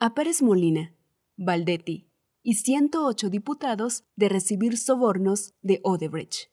a Pérez Molina, Valdetti y 108 diputados de recibir sobornos de Odebrecht.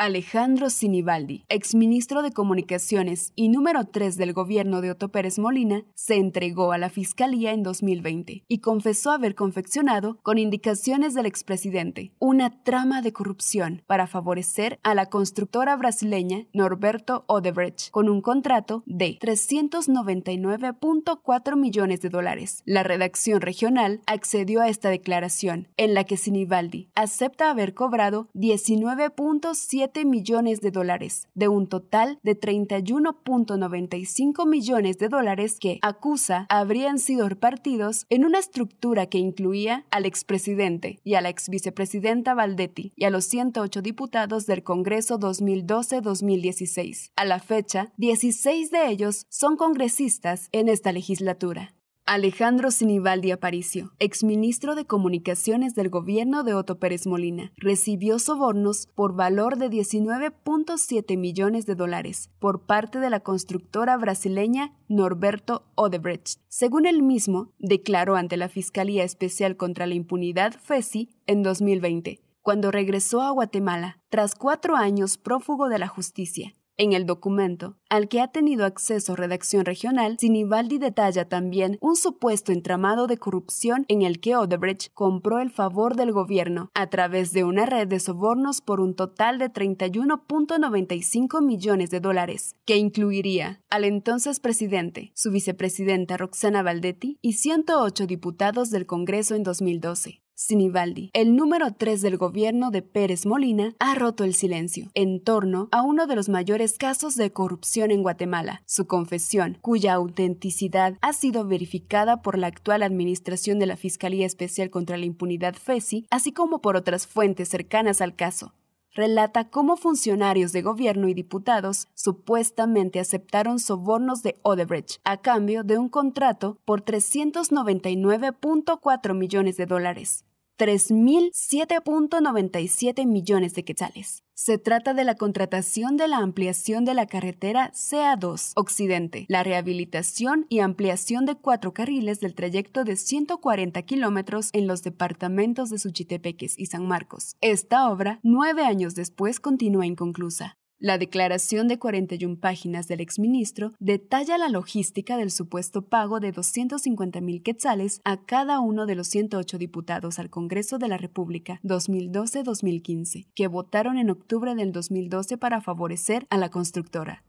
Alejandro Sinibaldi, exministro de Comunicaciones y número 3 del gobierno de Otto Pérez Molina, se entregó a la Fiscalía en 2020 y confesó haber confeccionado, con indicaciones del expresidente, una trama de corrupción para favorecer a la constructora brasileña Norberto Odebrecht con un contrato de 399.4 millones de dólares. La redacción regional accedió a esta declaración, en la que Sinibaldi acepta haber cobrado 19.7 millones de dólares, de un total de 31.95 millones de dólares que, acusa, habrían sido repartidos en una estructura que incluía al expresidente y a la exvicepresidenta Valdetti y a los 108 diputados del Congreso 2012-2016. A la fecha, 16 de ellos son congresistas en esta legislatura. Alejandro Sinibaldi Aparicio, exministro de Comunicaciones del gobierno de Otto Pérez Molina, recibió sobornos por valor de 19.7 millones de dólares por parte de la constructora brasileña Norberto Odebrecht. Según él mismo, declaró ante la Fiscalía Especial contra la Impunidad FESI en 2020, cuando regresó a Guatemala tras cuatro años prófugo de la justicia. En el documento, al que ha tenido acceso redacción regional, Sinibaldi detalla también un supuesto entramado de corrupción en el que Odebrecht compró el favor del gobierno a través de una red de sobornos por un total de 31.95 millones de dólares, que incluiría al entonces presidente, su vicepresidenta Roxana Valdetti y 108 diputados del Congreso en 2012. Sinibaldi, el número 3 del gobierno de Pérez Molina, ha roto el silencio en torno a uno de los mayores casos de corrupción en Guatemala, su confesión, cuya autenticidad ha sido verificada por la actual administración de la Fiscalía Especial contra la Impunidad FESI, así como por otras fuentes cercanas al caso relata cómo funcionarios de gobierno y diputados supuestamente aceptaron sobornos de Odebrecht a cambio de un contrato por 399.4 millones de dólares. 3.007.97 millones de quetzales. Se trata de la contratación de la ampliación de la carretera CA2 Occidente, la rehabilitación y ampliación de cuatro carriles del trayecto de 140 kilómetros en los departamentos de Suchitepeques y San Marcos. Esta obra, nueve años después, continúa inconclusa. La declaración de 41 páginas del exministro detalla la logística del supuesto pago de 250 mil quetzales a cada uno de los 108 diputados al Congreso de la República 2012-2015, que votaron en octubre del 2012 para favorecer a la constructora.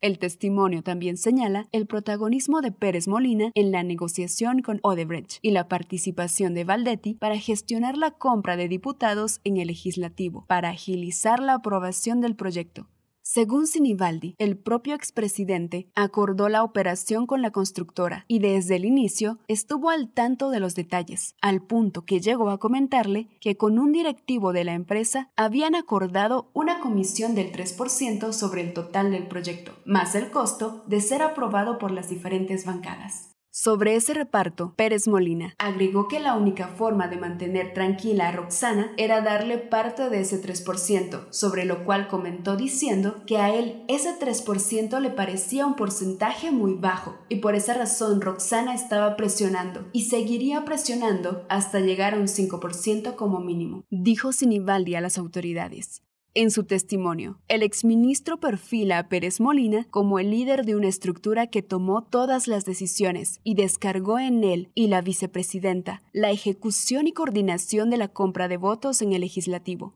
El testimonio también señala el protagonismo de Pérez Molina en la negociación con Odebrecht y la participación de Valdetti para gestionar la compra de diputados en el legislativo para agilizar la aprobación del proyecto. Según Sinibaldi, el propio expresidente acordó la operación con la constructora y desde el inicio estuvo al tanto de los detalles, al punto que llegó a comentarle que con un directivo de la empresa habían acordado una comisión del 3% sobre el total del proyecto, más el costo de ser aprobado por las diferentes bancadas. Sobre ese reparto, Pérez Molina agregó que la única forma de mantener tranquila a Roxana era darle parte de ese 3%, sobre lo cual comentó diciendo que a él ese 3% le parecía un porcentaje muy bajo y por esa razón Roxana estaba presionando y seguiría presionando hasta llegar a un 5% como mínimo, dijo Sinibaldi a las autoridades. En su testimonio, el exministro perfila a Pérez Molina como el líder de una estructura que tomó todas las decisiones y descargó en él y la vicepresidenta la ejecución y coordinación de la compra de votos en el legislativo.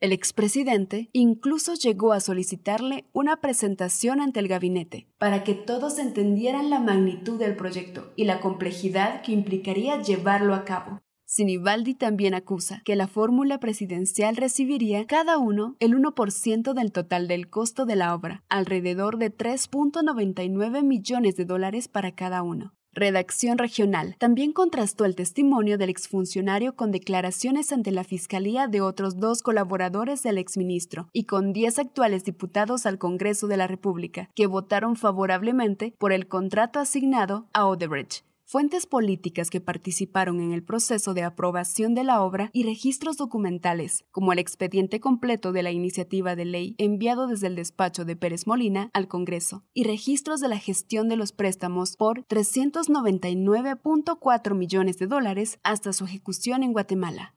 El expresidente incluso llegó a solicitarle una presentación ante el gabinete para que todos entendieran la magnitud del proyecto y la complejidad que implicaría llevarlo a cabo. Sinibaldi también acusa que la fórmula presidencial recibiría cada uno el 1% del total del costo de la obra, alrededor de 3.99 millones de dólares para cada uno. Redacción Regional también contrastó el testimonio del exfuncionario con declaraciones ante la Fiscalía de otros dos colaboradores del exministro y con 10 actuales diputados al Congreso de la República, que votaron favorablemente por el contrato asignado a Odebrecht. Fuentes políticas que participaron en el proceso de aprobación de la obra y registros documentales, como el expediente completo de la iniciativa de ley enviado desde el despacho de Pérez Molina al Congreso, y registros de la gestión de los préstamos por 399.4 millones de dólares hasta su ejecución en Guatemala.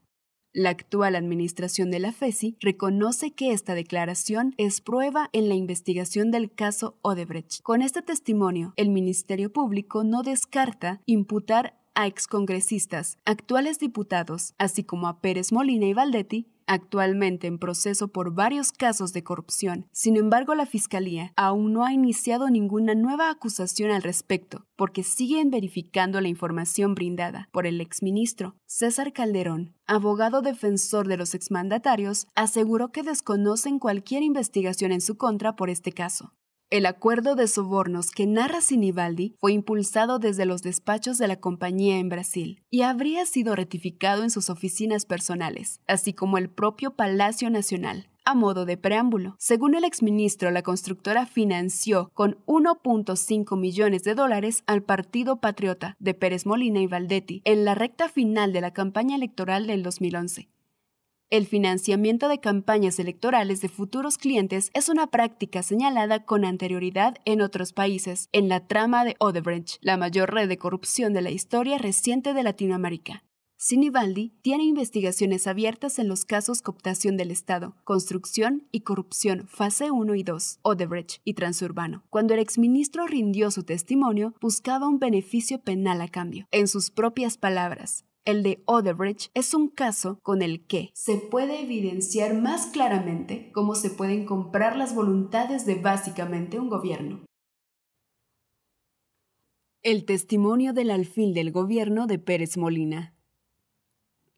La actual administración de la FESI reconoce que esta declaración es prueba en la investigación del caso Odebrecht. Con este testimonio, el Ministerio Público no descarta imputar a excongresistas, actuales diputados, así como a Pérez Molina y Valdetti, actualmente en proceso por varios casos de corrupción. Sin embargo, la Fiscalía aún no ha iniciado ninguna nueva acusación al respecto, porque siguen verificando la información brindada por el exministro César Calderón. Abogado defensor de los exmandatarios, aseguró que desconocen cualquier investigación en su contra por este caso. El acuerdo de sobornos que narra Sinibaldi fue impulsado desde los despachos de la compañía en Brasil y habría sido ratificado en sus oficinas personales, así como el propio Palacio Nacional. A modo de preámbulo, según el exministro, la constructora financió con 1.5 millones de dólares al Partido Patriota de Pérez Molina y Valdetti en la recta final de la campaña electoral del 2011. El financiamiento de campañas electorales de futuros clientes es una práctica señalada con anterioridad en otros países, en la trama de Odebrecht, la mayor red de corrupción de la historia reciente de Latinoamérica. Sinibaldi tiene investigaciones abiertas en los casos cooptación del Estado, construcción y corrupción fase 1 y 2, Odebrecht y Transurbano. Cuando el exministro rindió su testimonio, buscaba un beneficio penal a cambio. En sus propias palabras, el de Odebrecht es un caso con el que se puede evidenciar más claramente cómo se pueden comprar las voluntades de básicamente un gobierno. El testimonio del alfil del gobierno de Pérez Molina.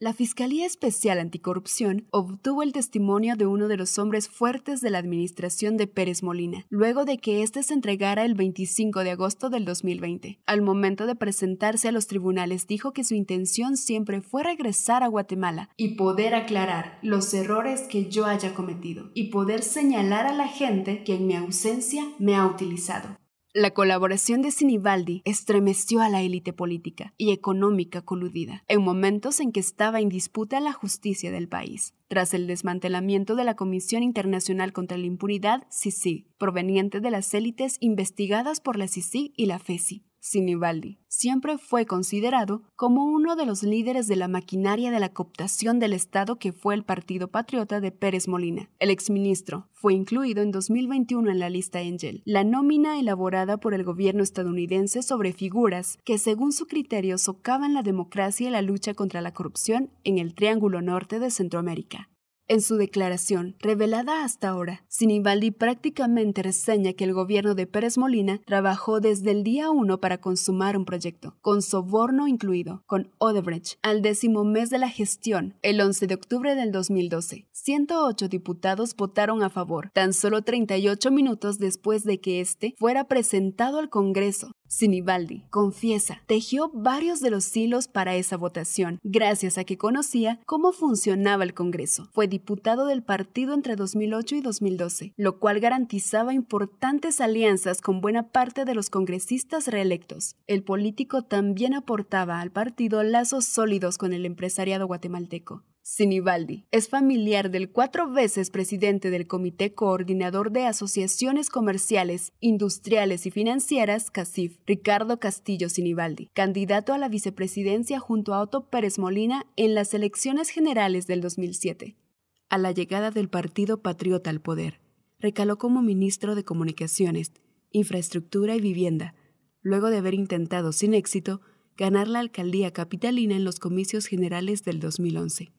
La Fiscalía Especial Anticorrupción obtuvo el testimonio de uno de los hombres fuertes de la administración de Pérez Molina, luego de que éste se entregara el 25 de agosto del 2020. Al momento de presentarse a los tribunales dijo que su intención siempre fue regresar a Guatemala y poder aclarar los errores que yo haya cometido y poder señalar a la gente que en mi ausencia me ha utilizado. La colaboración de Sinibaldi estremeció a la élite política y económica coludida, en momentos en que estaba en disputa la justicia del país, tras el desmantelamiento de la Comisión Internacional contra la Impunidad, CICIG, proveniente de las élites investigadas por la CICIG y la FESI. Sinibaldi siempre fue considerado como uno de los líderes de la maquinaria de la cooptación del Estado que fue el Partido Patriota de Pérez Molina. El exministro fue incluido en 2021 en la lista Angel, la nómina elaborada por el gobierno estadounidense sobre figuras que según su criterio socavan la democracia y la lucha contra la corrupción en el Triángulo Norte de Centroamérica. En su declaración, revelada hasta ahora, Sinibaldi prácticamente reseña que el gobierno de Pérez Molina trabajó desde el día 1 para consumar un proyecto, con soborno incluido, con Odebrecht, al décimo mes de la gestión, el 11 de octubre del 2012. 108 diputados votaron a favor, tan solo 38 minutos después de que este fuera presentado al Congreso. Sinibaldi, confiesa, tejió varios de los hilos para esa votación, gracias a que conocía cómo funcionaba el Congreso. Fue diputado del partido entre 2008 y 2012, lo cual garantizaba importantes alianzas con buena parte de los congresistas reelectos. El político también aportaba al partido lazos sólidos con el empresariado guatemalteco. Sinibaldi es familiar del cuatro veces presidente del Comité Coordinador de Asociaciones Comerciales, Industriales y Financieras, CACIF, Ricardo Castillo Sinibaldi, candidato a la vicepresidencia junto a Otto Pérez Molina en las elecciones generales del 2007. A la llegada del Partido Patriota al poder, recaló como ministro de Comunicaciones, Infraestructura y Vivienda, luego de haber intentado sin éxito ganar la alcaldía capitalina en los comicios generales del 2011.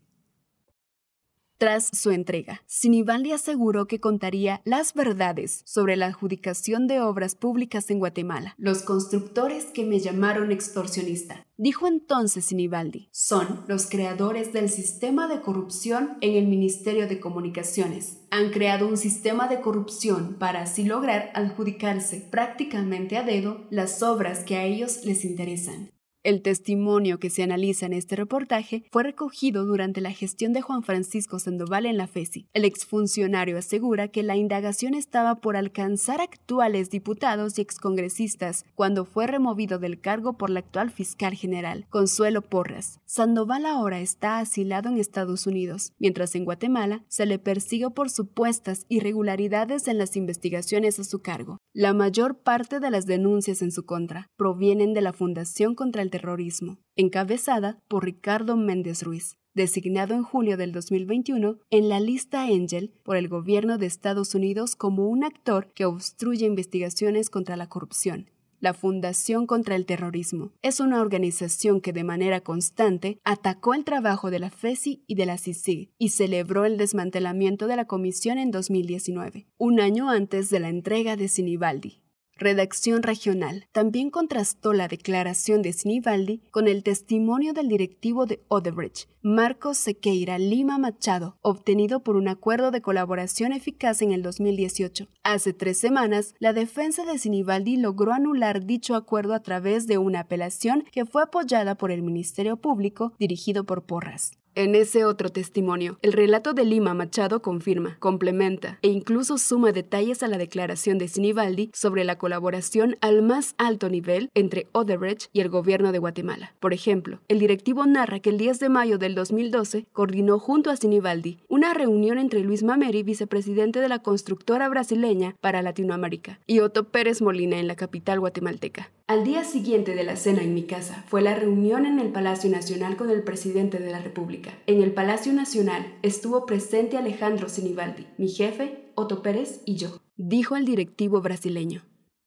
Tras su entrega, Sinibaldi aseguró que contaría las verdades sobre la adjudicación de obras públicas en Guatemala. Los constructores que me llamaron extorsionista, dijo entonces Sinibaldi, son los creadores del sistema de corrupción en el Ministerio de Comunicaciones. Han creado un sistema de corrupción para así lograr adjudicarse prácticamente a dedo las obras que a ellos les interesan. El testimonio que se analiza en este reportaje fue recogido durante la gestión de Juan Francisco Sandoval en la FESI. El exfuncionario asegura que la indagación estaba por alcanzar actuales diputados y excongresistas cuando fue removido del cargo por la actual fiscal general, Consuelo Porras. Sandoval ahora está asilado en Estados Unidos, mientras en Guatemala se le persigue por supuestas irregularidades en las investigaciones a su cargo. La mayor parte de las denuncias en su contra provienen de la Fundación contra el terrorismo, encabezada por Ricardo Méndez Ruiz, designado en julio del 2021 en la lista Angel por el gobierno de Estados Unidos como un actor que obstruye investigaciones contra la corrupción. La Fundación contra el Terrorismo es una organización que de manera constante atacó el trabajo de la FESI y de la CICIG y celebró el desmantelamiento de la comisión en 2019, un año antes de la entrega de Sinibaldi. Redacción Regional también contrastó la declaración de Sinibaldi con el testimonio del directivo de Odebrecht, Marcos Sequeira Lima Machado, obtenido por un acuerdo de colaboración eficaz en el 2018. Hace tres semanas, la defensa de Sinibaldi logró anular dicho acuerdo a través de una apelación que fue apoyada por el Ministerio Público dirigido por Porras. En ese otro testimonio, el relato de Lima Machado confirma, complementa e incluso suma detalles a la declaración de Sinibaldi sobre la colaboración al más alto nivel entre Odebrecht y el gobierno de Guatemala. Por ejemplo, el directivo narra que el 10 de mayo del 2012 coordinó junto a Sinibaldi una reunión entre Luis Mameri, vicepresidente de la constructora brasileña para Latinoamérica, y Otto Pérez Molina en la capital guatemalteca. Al día siguiente de la cena en mi casa fue la reunión en el Palacio Nacional con el presidente de la República. En el Palacio Nacional estuvo presente Alejandro Sinibaldi, mi jefe, Otto Pérez y yo, dijo el directivo brasileño.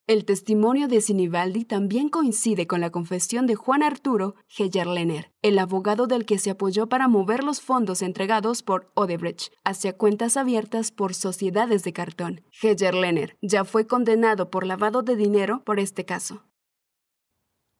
El testimonio de Sinibaldi también coincide con la confesión de Juan Arturo Gellerlener, el abogado del que se apoyó para mover los fondos entregados por Odebrecht hacia cuentas abiertas por sociedades de cartón. Gellerlener ya fue condenado por lavado de dinero por este caso.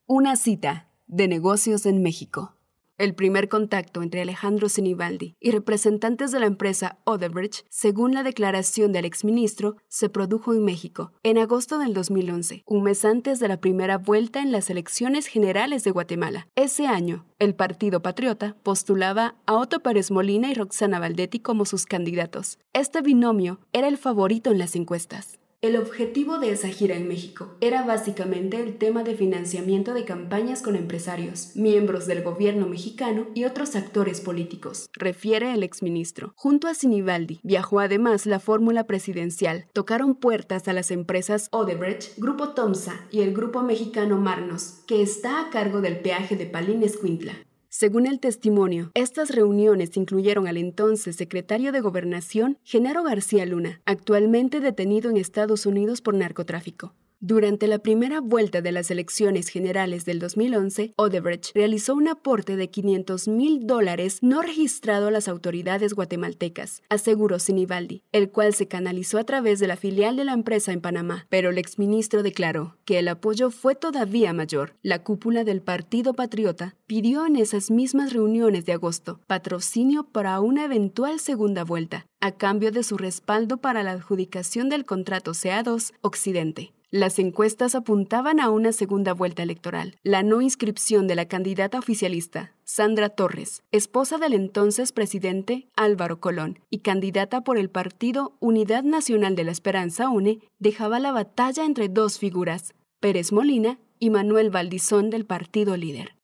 Una cita de negocios en México. El primer contacto entre Alejandro Sinibaldi y representantes de la empresa Odebrecht, según la declaración del exministro, se produjo en México en agosto del 2011, un mes antes de la primera vuelta en las elecciones generales de Guatemala. Ese año, el Partido Patriota postulaba a Otto Pérez Molina y Roxana Valdetti como sus candidatos. Este binomio era el favorito en las encuestas. El objetivo de esa gira en México era básicamente el tema de financiamiento de campañas con empresarios, miembros del gobierno mexicano y otros actores políticos, refiere el exministro. Junto a Sinibaldi viajó además la fórmula presidencial. Tocaron puertas a las empresas Odebrecht, Grupo Tomsa y el grupo mexicano Marnos, que está a cargo del peaje de Palín Escuintla. Según el testimonio, estas reuniones incluyeron al entonces secretario de Gobernación, Genaro García Luna, actualmente detenido en Estados Unidos por narcotráfico. Durante la primera vuelta de las elecciones generales del 2011, Odebrecht realizó un aporte de 500 mil dólares no registrado a las autoridades guatemaltecas, aseguró Sinibaldi, el cual se canalizó a través de la filial de la empresa en Panamá. Pero el exministro declaró que el apoyo fue todavía mayor. La cúpula del Partido Patriota pidió en esas mismas reuniones de agosto patrocinio para una eventual segunda vuelta, a cambio de su respaldo para la adjudicación del contrato CA2 Occidente. Las encuestas apuntaban a una segunda vuelta electoral. La no inscripción de la candidata oficialista, Sandra Torres, esposa del entonces presidente Álvaro Colón y candidata por el partido Unidad Nacional de la Esperanza UNE, dejaba la batalla entre dos figuras, Pérez Molina y Manuel Valdizón del partido líder.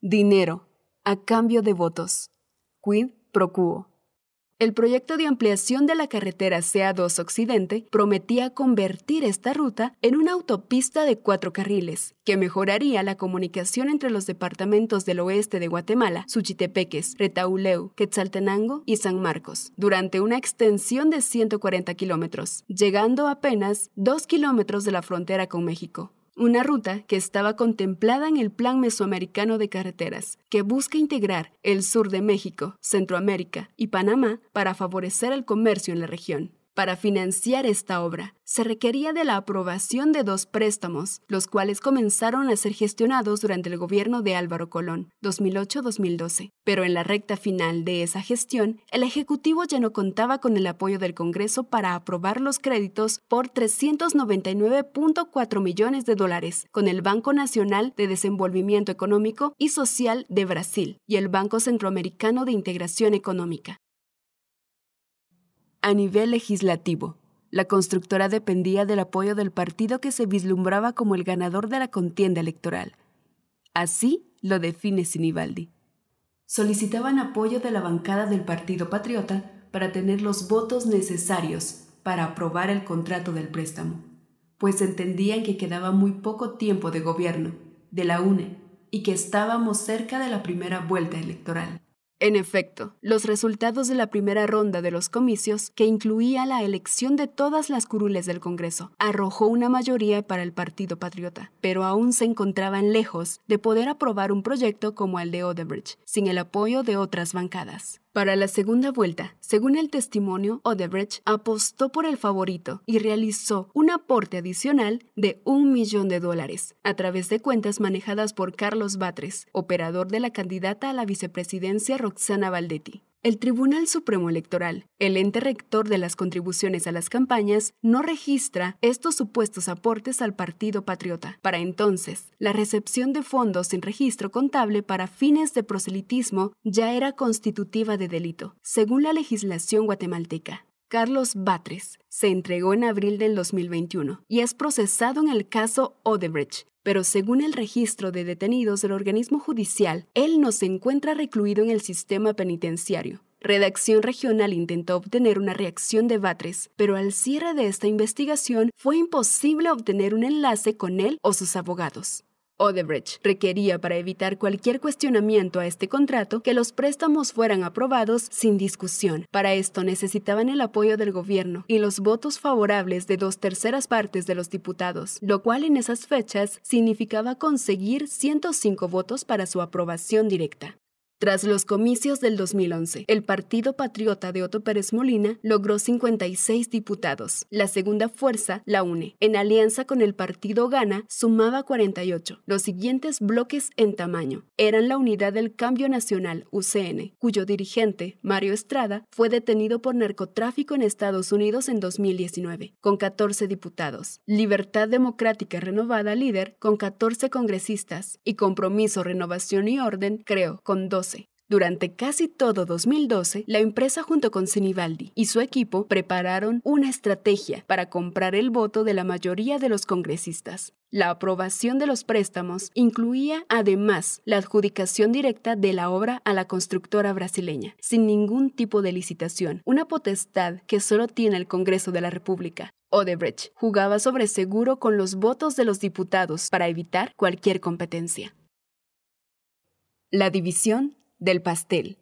Dinero, a cambio de votos. Quid pro quo. El proyecto de ampliación de la carretera CA2 Occidente prometía convertir esta ruta en una autopista de cuatro carriles, que mejoraría la comunicación entre los departamentos del oeste de Guatemala, Suchitepeques, Retauleu, Quetzaltenango y San Marcos, durante una extensión de 140 kilómetros, llegando apenas 2 kilómetros de la frontera con México. Una ruta que estaba contemplada en el Plan Mesoamericano de Carreteras, que busca integrar el sur de México, Centroamérica y Panamá para favorecer el comercio en la región. Para financiar esta obra, se requería de la aprobación de dos préstamos, los cuales comenzaron a ser gestionados durante el gobierno de Álvaro Colón, 2008-2012. Pero en la recta final de esa gestión, el Ejecutivo ya no contaba con el apoyo del Congreso para aprobar los créditos por 399.4 millones de dólares con el Banco Nacional de Desenvolvimiento Económico y Social de Brasil y el Banco Centroamericano de Integración Económica. A nivel legislativo, la constructora dependía del apoyo del partido que se vislumbraba como el ganador de la contienda electoral. Así lo define Sinibaldi. Solicitaban apoyo de la bancada del Partido Patriota para tener los votos necesarios para aprobar el contrato del préstamo, pues entendían que quedaba muy poco tiempo de gobierno, de la UNE, y que estábamos cerca de la primera vuelta electoral. En efecto, los resultados de la primera ronda de los comicios, que incluía la elección de todas las curules del Congreso, arrojó una mayoría para el Partido Patriota, pero aún se encontraban lejos de poder aprobar un proyecto como el de Odebrecht, sin el apoyo de otras bancadas. Para la segunda vuelta, según el testimonio, Odebrecht apostó por el favorito y realizó un aporte adicional de un millón de dólares a través de cuentas manejadas por Carlos Batres, operador de la candidata a la vicepresidencia Roxana Valdetti. El Tribunal Supremo Electoral, el ente rector de las contribuciones a las campañas, no registra estos supuestos aportes al Partido Patriota. Para entonces, la recepción de fondos sin registro contable para fines de proselitismo ya era constitutiva de delito, según la legislación guatemalteca. Carlos Batres se entregó en abril del 2021 y es procesado en el caso Odebrecht, pero según el registro de detenidos del organismo judicial, él no se encuentra recluido en el sistema penitenciario. Redacción Regional intentó obtener una reacción de Batres, pero al cierre de esta investigación fue imposible obtener un enlace con él o sus abogados. Odebrecht requería para evitar cualquier cuestionamiento a este contrato que los préstamos fueran aprobados sin discusión. Para esto necesitaban el apoyo del gobierno y los votos favorables de dos terceras partes de los diputados, lo cual en esas fechas significaba conseguir 105 votos para su aprobación directa. Tras los comicios del 2011, el Partido Patriota de Otto Pérez Molina logró 56 diputados. La segunda fuerza, la UNE, en alianza con el Partido Gana, sumaba 48. Los siguientes bloques en tamaño eran la Unidad del Cambio Nacional, UCN, cuyo dirigente, Mario Estrada, fue detenido por narcotráfico en Estados Unidos en 2019, con 14 diputados. Libertad Democrática Renovada, líder, con 14 congresistas. Y Compromiso, Renovación y Orden, creo, con 12 durante casi todo 2012, la empresa junto con Sinibaldi y su equipo prepararon una estrategia para comprar el voto de la mayoría de los congresistas. La aprobación de los préstamos incluía además la adjudicación directa de la obra a la constructora brasileña, sin ningún tipo de licitación, una potestad que solo tiene el Congreso de la República. Odebrecht jugaba sobre seguro con los votos de los diputados para evitar cualquier competencia. La división del pastel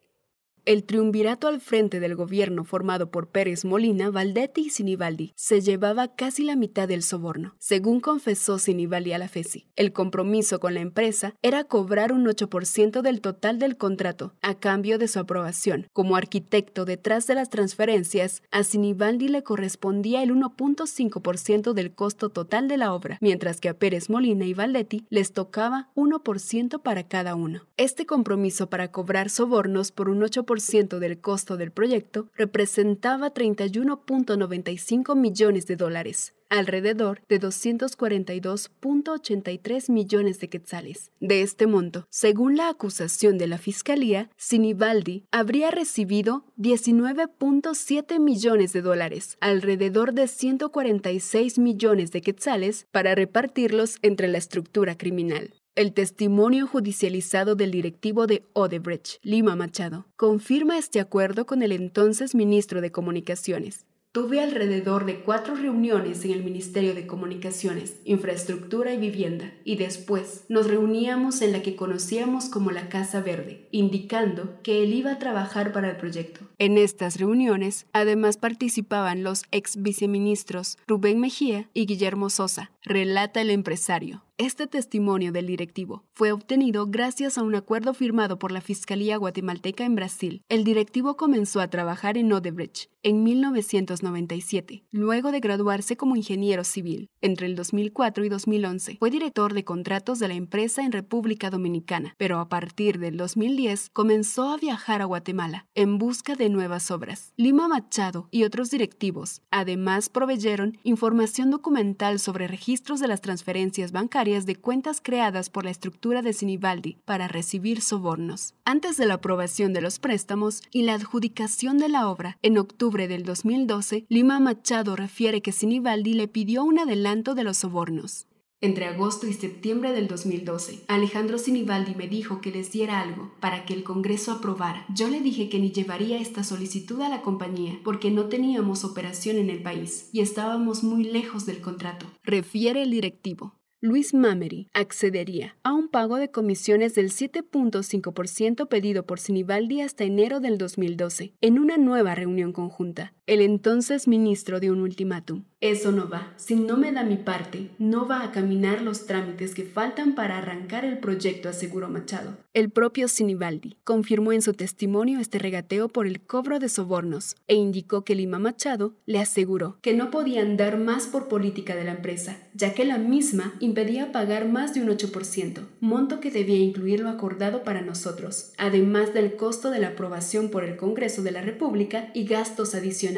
el triunvirato al frente del gobierno formado por Pérez Molina, Valdetti y Sinibaldi se llevaba casi la mitad del soborno, según confesó Sinibaldi a la FESI. El compromiso con la empresa era cobrar un 8% del total del contrato a cambio de su aprobación. Como arquitecto detrás de las transferencias, a Sinibaldi le correspondía el 1.5% del costo total de la obra, mientras que a Pérez Molina y Valdetti les tocaba 1% para cada uno. Este compromiso para cobrar sobornos por un 8% del costo del proyecto representaba 31.95 millones de dólares, alrededor de 242.83 millones de quetzales. De este monto, según la acusación de la Fiscalía, Sinibaldi habría recibido 19.7 millones de dólares, alrededor de 146 millones de quetzales, para repartirlos entre la estructura criminal. El testimonio judicializado del directivo de Odebrecht, Lima Machado, confirma este acuerdo con el entonces ministro de Comunicaciones. Tuve alrededor de cuatro reuniones en el Ministerio de Comunicaciones, Infraestructura y Vivienda, y después nos reuníamos en la que conocíamos como la Casa Verde, indicando que él iba a trabajar para el proyecto. En estas reuniones, además participaban los ex viceministros Rubén Mejía y Guillermo Sosa, relata el empresario. Este testimonio del directivo fue obtenido gracias a un acuerdo firmado por la Fiscalía guatemalteca en Brasil. El directivo comenzó a trabajar en Odebrecht en 1997, luego de graduarse como ingeniero civil. Entre el 2004 y 2011 fue director de contratos de la empresa en República Dominicana, pero a partir del 2010 comenzó a viajar a Guatemala en busca de nuevas obras. Lima Machado y otros directivos además proveyeron información documental sobre registros de las transferencias bancarias de cuentas creadas por la estructura de Sinibaldi para recibir sobornos. Antes de la aprobación de los préstamos y la adjudicación de la obra, en octubre del 2012, Lima Machado refiere que Sinibaldi le pidió un adelanto de los sobornos. Entre agosto y septiembre del 2012, Alejandro Sinibaldi me dijo que les diera algo para que el Congreso aprobara. Yo le dije que ni llevaría esta solicitud a la compañía porque no teníamos operación en el país y estábamos muy lejos del contrato, refiere el directivo. Luis Mamery accedería a un pago de comisiones del 7.5% pedido por Sinibaldi hasta enero del 2012, en una nueva reunión conjunta. El entonces ministro dio un ultimátum. Eso no va. Si no me da mi parte, no va a caminar los trámites que faltan para arrancar el proyecto, aseguró Machado. El propio Sinibaldi confirmó en su testimonio este regateo por el cobro de sobornos e indicó que Lima Machado le aseguró que no podían dar más por política de la empresa, ya que la misma impedía pagar más de un 8%, monto que debía incluir lo acordado para nosotros, además del costo de la aprobación por el Congreso de la República y gastos adicionales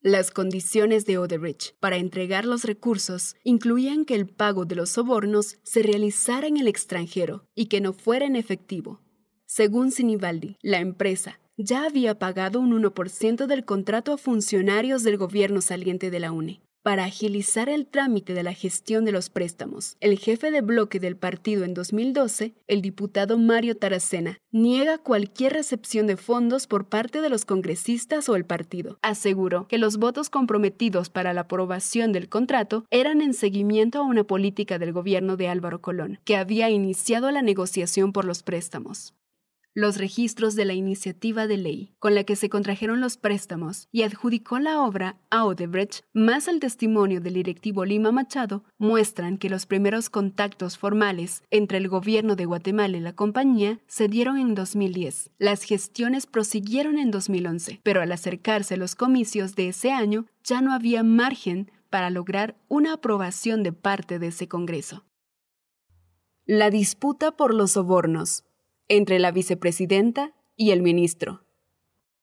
las condiciones de Odebrecht para entregar los recursos incluían que el pago de los sobornos se realizara en el extranjero y que no fuera en efectivo. Según Sinibaldi, la empresa ya había pagado un 1% del contrato a funcionarios del gobierno saliente de la UNE para agilizar el trámite de la gestión de los préstamos. El jefe de bloque del partido en 2012, el diputado Mario Taracena, niega cualquier recepción de fondos por parte de los congresistas o el partido. Aseguró que los votos comprometidos para la aprobación del contrato eran en seguimiento a una política del gobierno de Álvaro Colón, que había iniciado la negociación por los préstamos los registros de la iniciativa de ley con la que se contrajeron los préstamos y adjudicó la obra a Odebrecht, más el testimonio del directivo Lima Machado, muestran que los primeros contactos formales entre el gobierno de Guatemala y la compañía se dieron en 2010. Las gestiones prosiguieron en 2011, pero al acercarse los comicios de ese año ya no había margen para lograr una aprobación de parte de ese Congreso. La disputa por los sobornos entre la vicepresidenta y el ministro.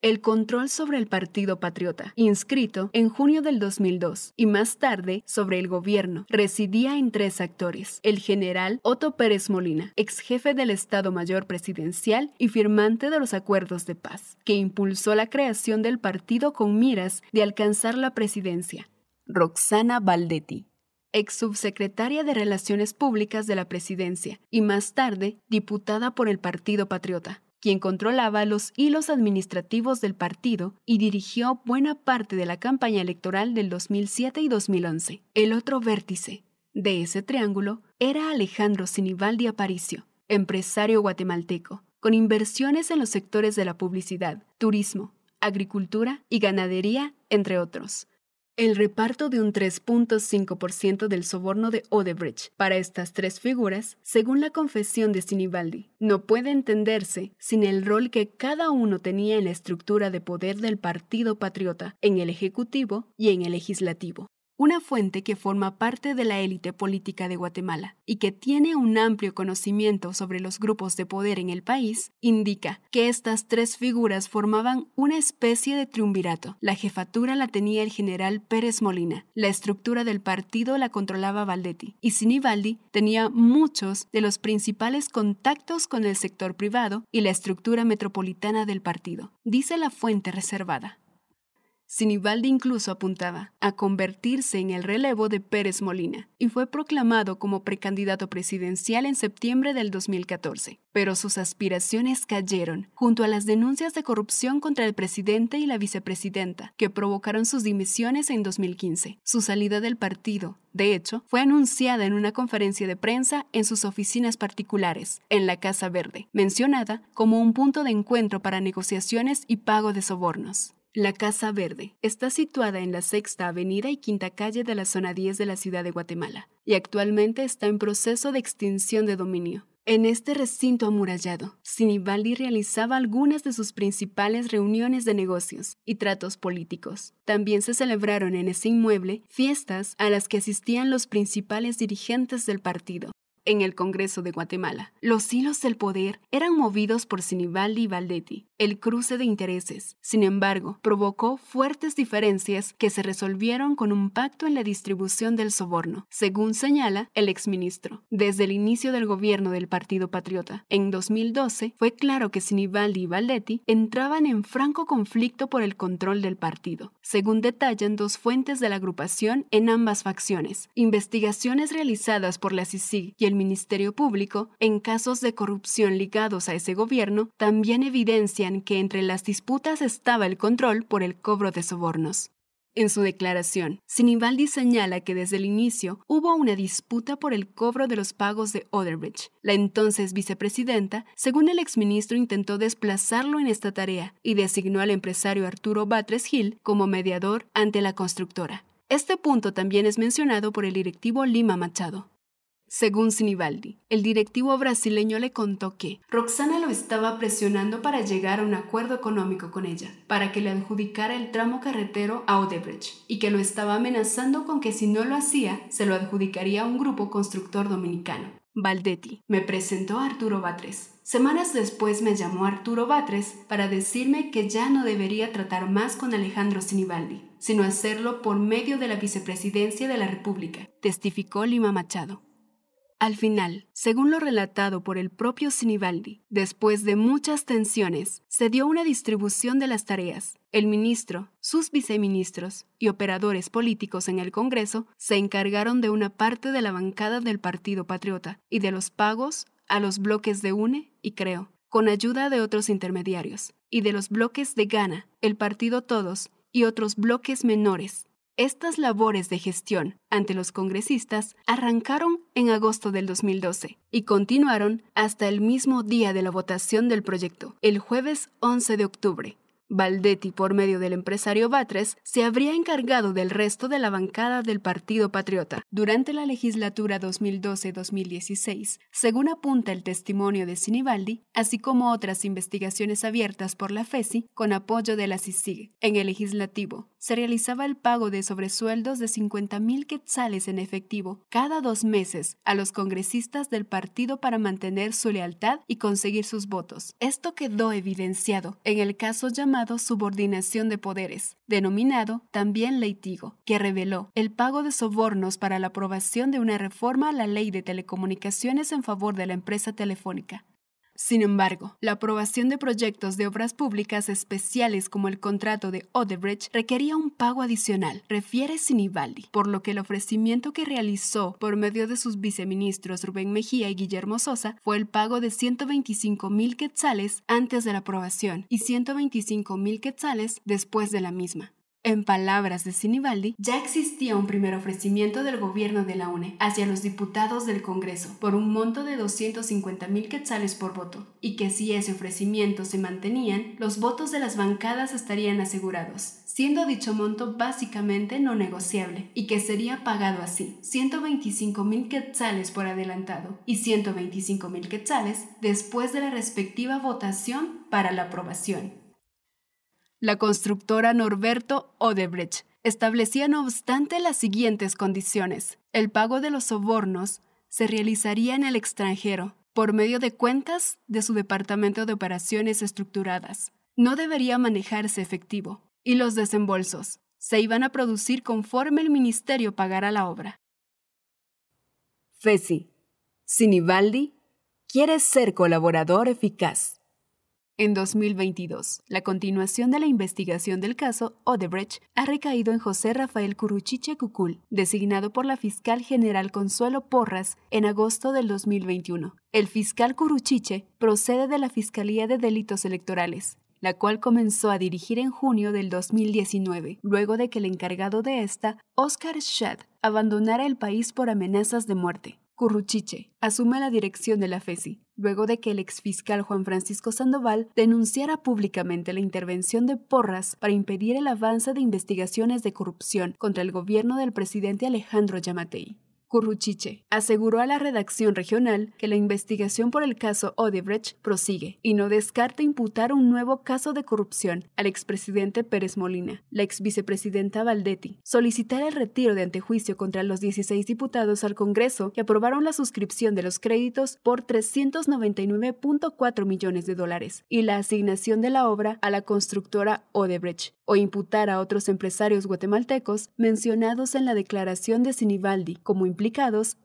El control sobre el Partido Patriota, inscrito en junio del 2002, y más tarde sobre el gobierno, residía en tres actores. El general Otto Pérez Molina, ex jefe del Estado Mayor Presidencial y firmante de los acuerdos de paz, que impulsó la creación del partido con miras de alcanzar la presidencia. Roxana Valdetti, ex subsecretaria de Relaciones Públicas de la Presidencia y más tarde diputada por el Partido Patriota, quien controlaba los hilos administrativos del partido y dirigió buena parte de la campaña electoral del 2007 y 2011. El otro vértice de ese triángulo era Alejandro Sinibaldi Aparicio, empresario guatemalteco, con inversiones en los sectores de la publicidad, turismo, agricultura y ganadería, entre otros el reparto de un 3.5% del soborno de Odebrecht para estas tres figuras, según la confesión de Sinibaldi, no puede entenderse sin el rol que cada uno tenía en la estructura de poder del Partido Patriota, en el Ejecutivo y en el Legislativo una fuente que forma parte de la élite política de Guatemala y que tiene un amplio conocimiento sobre los grupos de poder en el país, indica que estas tres figuras formaban una especie de triunvirato. La jefatura la tenía el general Pérez Molina, la estructura del partido la controlaba Valdetti y Sinibaldi tenía muchos de los principales contactos con el sector privado y la estructura metropolitana del partido, dice la fuente reservada. Sinibaldi incluso apuntaba a convertirse en el relevo de Pérez Molina y fue proclamado como precandidato presidencial en septiembre del 2014. Pero sus aspiraciones cayeron junto a las denuncias de corrupción contra el presidente y la vicepresidenta que provocaron sus dimisiones en 2015. Su salida del partido, de hecho, fue anunciada en una conferencia de prensa en sus oficinas particulares, en la Casa Verde, mencionada como un punto de encuentro para negociaciones y pago de sobornos. La Casa Verde está situada en la Sexta Avenida y Quinta Calle de la zona 10 de la ciudad de Guatemala y actualmente está en proceso de extinción de dominio. En este recinto amurallado, Sinibaldi realizaba algunas de sus principales reuniones de negocios y tratos políticos. También se celebraron en ese inmueble fiestas a las que asistían los principales dirigentes del partido, en el Congreso de Guatemala. Los hilos del poder eran movidos por Sinibaldi y Valdetti. El cruce de intereses, sin embargo, provocó fuertes diferencias que se resolvieron con un pacto en la distribución del soborno, según señala el exministro. Desde el inicio del gobierno del Partido Patriota, en 2012, fue claro que Sinibaldi y Valdetti entraban en franco conflicto por el control del partido, según detallan dos fuentes de la agrupación en ambas facciones. Investigaciones realizadas por la CICIG y el Ministerio Público en casos de corrupción ligados a ese gobierno también evidencian que entre las disputas estaba el control por el cobro de sobornos. En su declaración, Sinibaldi señala que desde el inicio hubo una disputa por el cobro de los pagos de Oderbridge. La entonces vicepresidenta, según el exministro, intentó desplazarlo en esta tarea y designó al empresario Arturo Batres Gil como mediador ante la constructora. Este punto también es mencionado por el directivo Lima Machado. Según Sinibaldi, el directivo brasileño le contó que Roxana lo estaba presionando para llegar a un acuerdo económico con ella, para que le adjudicara el tramo carretero a Odebrecht, y que lo estaba amenazando con que si no lo hacía, se lo adjudicaría a un grupo constructor dominicano. Valdetti me presentó a Arturo Batres. Semanas después me llamó Arturo Batres para decirme que ya no debería tratar más con Alejandro Sinibaldi, sino hacerlo por medio de la vicepresidencia de la República, testificó Lima Machado. Al final, según lo relatado por el propio Sinibaldi, después de muchas tensiones, se dio una distribución de las tareas. El ministro, sus viceministros y operadores políticos en el Congreso se encargaron de una parte de la bancada del Partido Patriota y de los pagos a los bloques de UNE y Creo, con ayuda de otros intermediarios, y de los bloques de Gana, el Partido Todos y otros bloques menores estas labores de gestión ante los congresistas arrancaron en agosto del 2012 y continuaron hasta el mismo día de la votación del proyecto, el jueves 11 de octubre, Valdetti, por medio del empresario Batres, se habría encargado del resto de la bancada del Partido Patriota durante la legislatura 2012-2016, según apunta el testimonio de Sinibaldi, así como otras investigaciones abiertas por la FESI con apoyo de la CICIG. En el legislativo, se realizaba el pago de sobresueldos de 50.000 quetzales en efectivo cada dos meses a los congresistas del partido para mantener su lealtad y conseguir sus votos. Esto quedó evidenciado en el caso llamado subordinación de poderes, denominado también leitigo, que reveló el pago de sobornos para la aprobación de una reforma a la ley de telecomunicaciones en favor de la empresa telefónica. Sin embargo, la aprobación de proyectos de obras públicas especiales como el contrato de Odebrecht requería un pago adicional, refiere Sinibaldi, por lo que el ofrecimiento que realizó por medio de sus viceministros Rubén Mejía y Guillermo Sosa fue el pago de 125 mil quetzales antes de la aprobación y 125 mil quetzales después de la misma. En palabras de Sinibaldi, ya existía un primer ofrecimiento del gobierno de la UNE hacia los diputados del Congreso por un monto de 250 mil quetzales por voto, y que si ese ofrecimiento se mantenían, los votos de las bancadas estarían asegurados, siendo dicho monto básicamente no negociable, y que sería pagado así, 125 mil quetzales por adelantado y 125 mil quetzales después de la respectiva votación para la aprobación. La constructora Norberto Odebrecht establecía no obstante las siguientes condiciones. El pago de los sobornos se realizaría en el extranjero, por medio de cuentas de su Departamento de Operaciones Estructuradas. No debería manejarse efectivo, y los desembolsos se iban a producir conforme el ministerio pagara la obra. Fesi, Sinibaldi quiere ser colaborador eficaz. En 2022, la continuación de la investigación del caso Odebrecht ha recaído en José Rafael Curuchiche Cucul, designado por la fiscal general Consuelo Porras en agosto del 2021. El fiscal Curuchiche procede de la Fiscalía de Delitos Electorales, la cual comenzó a dirigir en junio del 2019, luego de que el encargado de esta, Oscar Schad, abandonara el país por amenazas de muerte. Curruchiche asume la dirección de la FESI, luego de que el exfiscal Juan Francisco Sandoval denunciara públicamente la intervención de Porras para impedir el avance de investigaciones de corrupción contra el gobierno del presidente Alejandro Yamatei. Curruchiche aseguró a la redacción regional que la investigación por el caso Odebrecht prosigue y no descarta imputar un nuevo caso de corrupción al expresidente Pérez Molina, la exvicepresidenta Valdetti, solicitar el retiro de antejuicio contra los 16 diputados al Congreso que aprobaron la suscripción de los créditos por 399.4 millones de dólares y la asignación de la obra a la constructora Odebrecht, o imputar a otros empresarios guatemaltecos mencionados en la declaración de Sinibaldi como implicados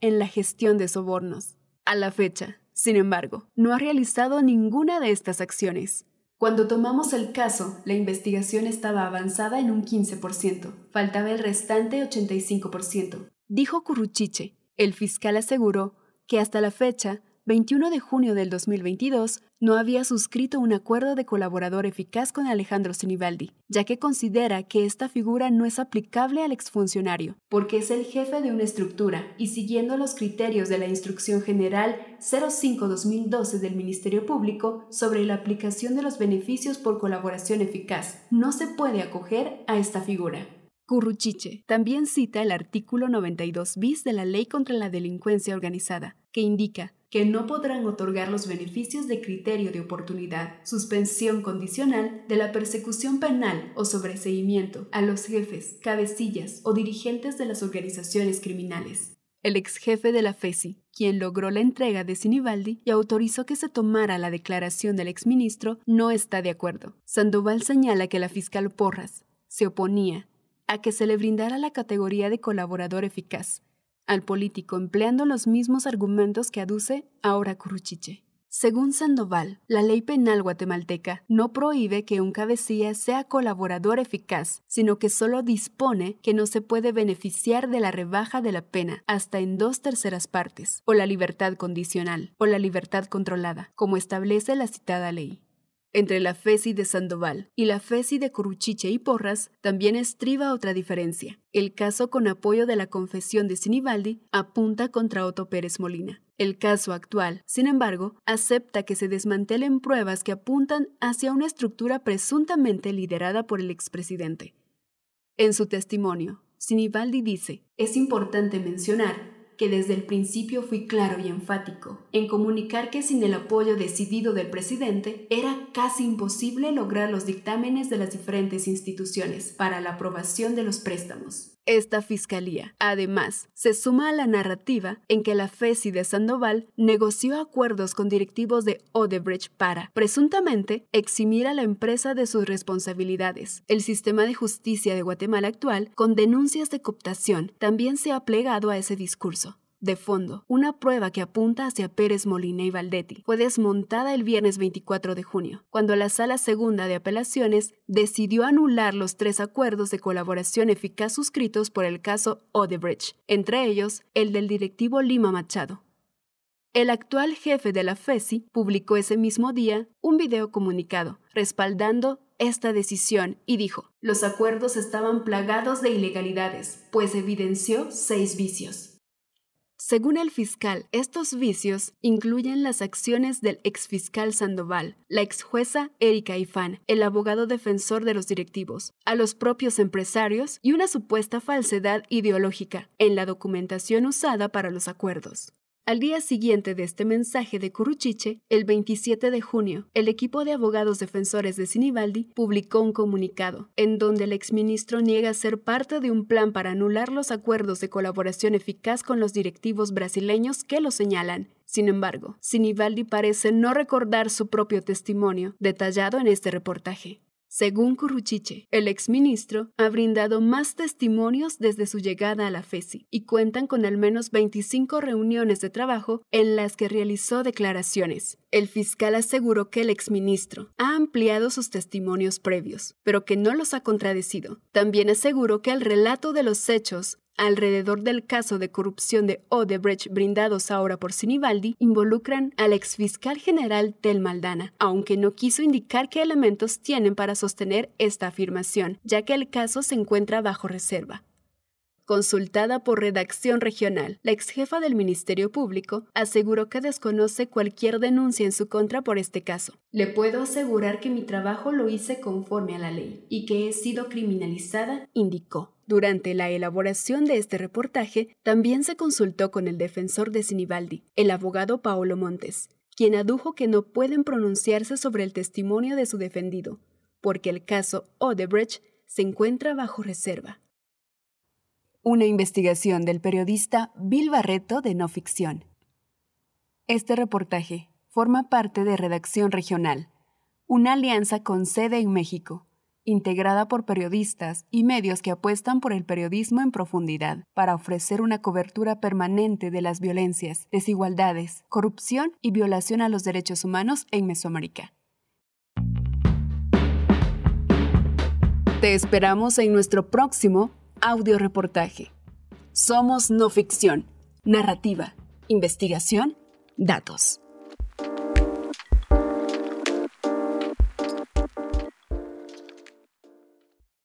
en la gestión de sobornos. A la fecha, sin embargo, no ha realizado ninguna de estas acciones. Cuando tomamos el caso, la investigación estaba avanzada en un 15%, faltaba el restante 85%, dijo Curruchiche. El fiscal aseguró que hasta la fecha 21 de junio del 2022, no había suscrito un acuerdo de colaborador eficaz con Alejandro Sinibaldi, ya que considera que esta figura no es aplicable al exfuncionario, porque es el jefe de una estructura y siguiendo los criterios de la Instrucción General 05-2012 del Ministerio Público sobre la aplicación de los beneficios por colaboración eficaz, no se puede acoger a esta figura. Curruchiche también cita el artículo 92 bis de la Ley contra la Delincuencia Organizada, que indica que no podrán otorgar los beneficios de criterio de oportunidad, suspensión condicional de la persecución penal o sobreseimiento a los jefes, cabecillas o dirigentes de las organizaciones criminales. El ex jefe de la FESI, quien logró la entrega de Sinibaldi y autorizó que se tomara la declaración del exministro, no está de acuerdo. Sandoval señala que la fiscal Porras se oponía a que se le brindara la categoría de colaborador eficaz, al político empleando los mismos argumentos que aduce ahora Curruchiche. Según Sandoval, la ley penal guatemalteca no prohíbe que un cabecilla sea colaborador eficaz, sino que solo dispone que no se puede beneficiar de la rebaja de la pena hasta en dos terceras partes, o la libertad condicional, o la libertad controlada, como establece la citada ley. Entre la FESI de Sandoval y la FESI de Coruchiche y Porras también estriba otra diferencia. El caso con apoyo de la confesión de Sinibaldi apunta contra Otto Pérez Molina. El caso actual, sin embargo, acepta que se desmantelen pruebas que apuntan hacia una estructura presuntamente liderada por el expresidente. En su testimonio, Sinibaldi dice, es importante mencionar que desde el principio fui claro y enfático en comunicar que sin el apoyo decidido del presidente era casi imposible lograr los dictámenes de las diferentes instituciones para la aprobación de los préstamos. Esta fiscalía, además, se suma a la narrativa en que la FESI de Sandoval negoció acuerdos con directivos de Odebrecht para, presuntamente, eximir a la empresa de sus responsabilidades. El sistema de justicia de Guatemala actual, con denuncias de cooptación, también se ha plegado a ese discurso. De fondo, una prueba que apunta hacia Pérez Molina y Valdetti fue desmontada el viernes 24 de junio, cuando la Sala Segunda de Apelaciones decidió anular los tres acuerdos de colaboración eficaz suscritos por el caso Odebrecht, entre ellos el del directivo Lima Machado. El actual jefe de la FESI publicó ese mismo día un video comunicado respaldando esta decisión y dijo, los acuerdos estaban plagados de ilegalidades, pues evidenció seis vicios. Según el fiscal, estos vicios incluyen las acciones del exfiscal Sandoval, la exjueza Erika Ifán, el abogado defensor de los directivos, a los propios empresarios y una supuesta falsedad ideológica en la documentación usada para los acuerdos. Al día siguiente de este mensaje de Curruchiche, el 27 de junio, el equipo de abogados defensores de Sinibaldi publicó un comunicado, en donde el exministro niega ser parte de un plan para anular los acuerdos de colaboración eficaz con los directivos brasileños que lo señalan. Sin embargo, Sinibaldi parece no recordar su propio testimonio, detallado en este reportaje. Según Curruchiche, el exministro ha brindado más testimonios desde su llegada a la FESI y cuentan con al menos 25 reuniones de trabajo en las que realizó declaraciones. El fiscal aseguró que el exministro ha ampliado sus testimonios previos, pero que no los ha contradecido. También aseguró que el relato de los hechos alrededor del caso de corrupción de Odebrecht brindados ahora por Sinibaldi involucran al exfiscal general Tel Maldana, aunque no quiso indicar qué elementos tienen para sostener esta afirmación, ya que el caso se encuentra bajo reserva. Consultada por Redacción Regional, la ex jefa del Ministerio Público aseguró que desconoce cualquier denuncia en su contra por este caso. Le puedo asegurar que mi trabajo lo hice conforme a la ley y que he sido criminalizada, indicó. Durante la elaboración de este reportaje, también se consultó con el defensor de Sinibaldi, el abogado Paolo Montes, quien adujo que no pueden pronunciarse sobre el testimonio de su defendido, porque el caso Odebrecht se encuentra bajo reserva. Una investigación del periodista Bill Barreto de No Ficción. Este reportaje forma parte de Redacción Regional, una alianza con sede en México, integrada por periodistas y medios que apuestan por el periodismo en profundidad para ofrecer una cobertura permanente de las violencias, desigualdades, corrupción y violación a los derechos humanos en Mesoamérica. Te esperamos en nuestro próximo audio reportaje. Somos no ficción, narrativa, investigación, datos.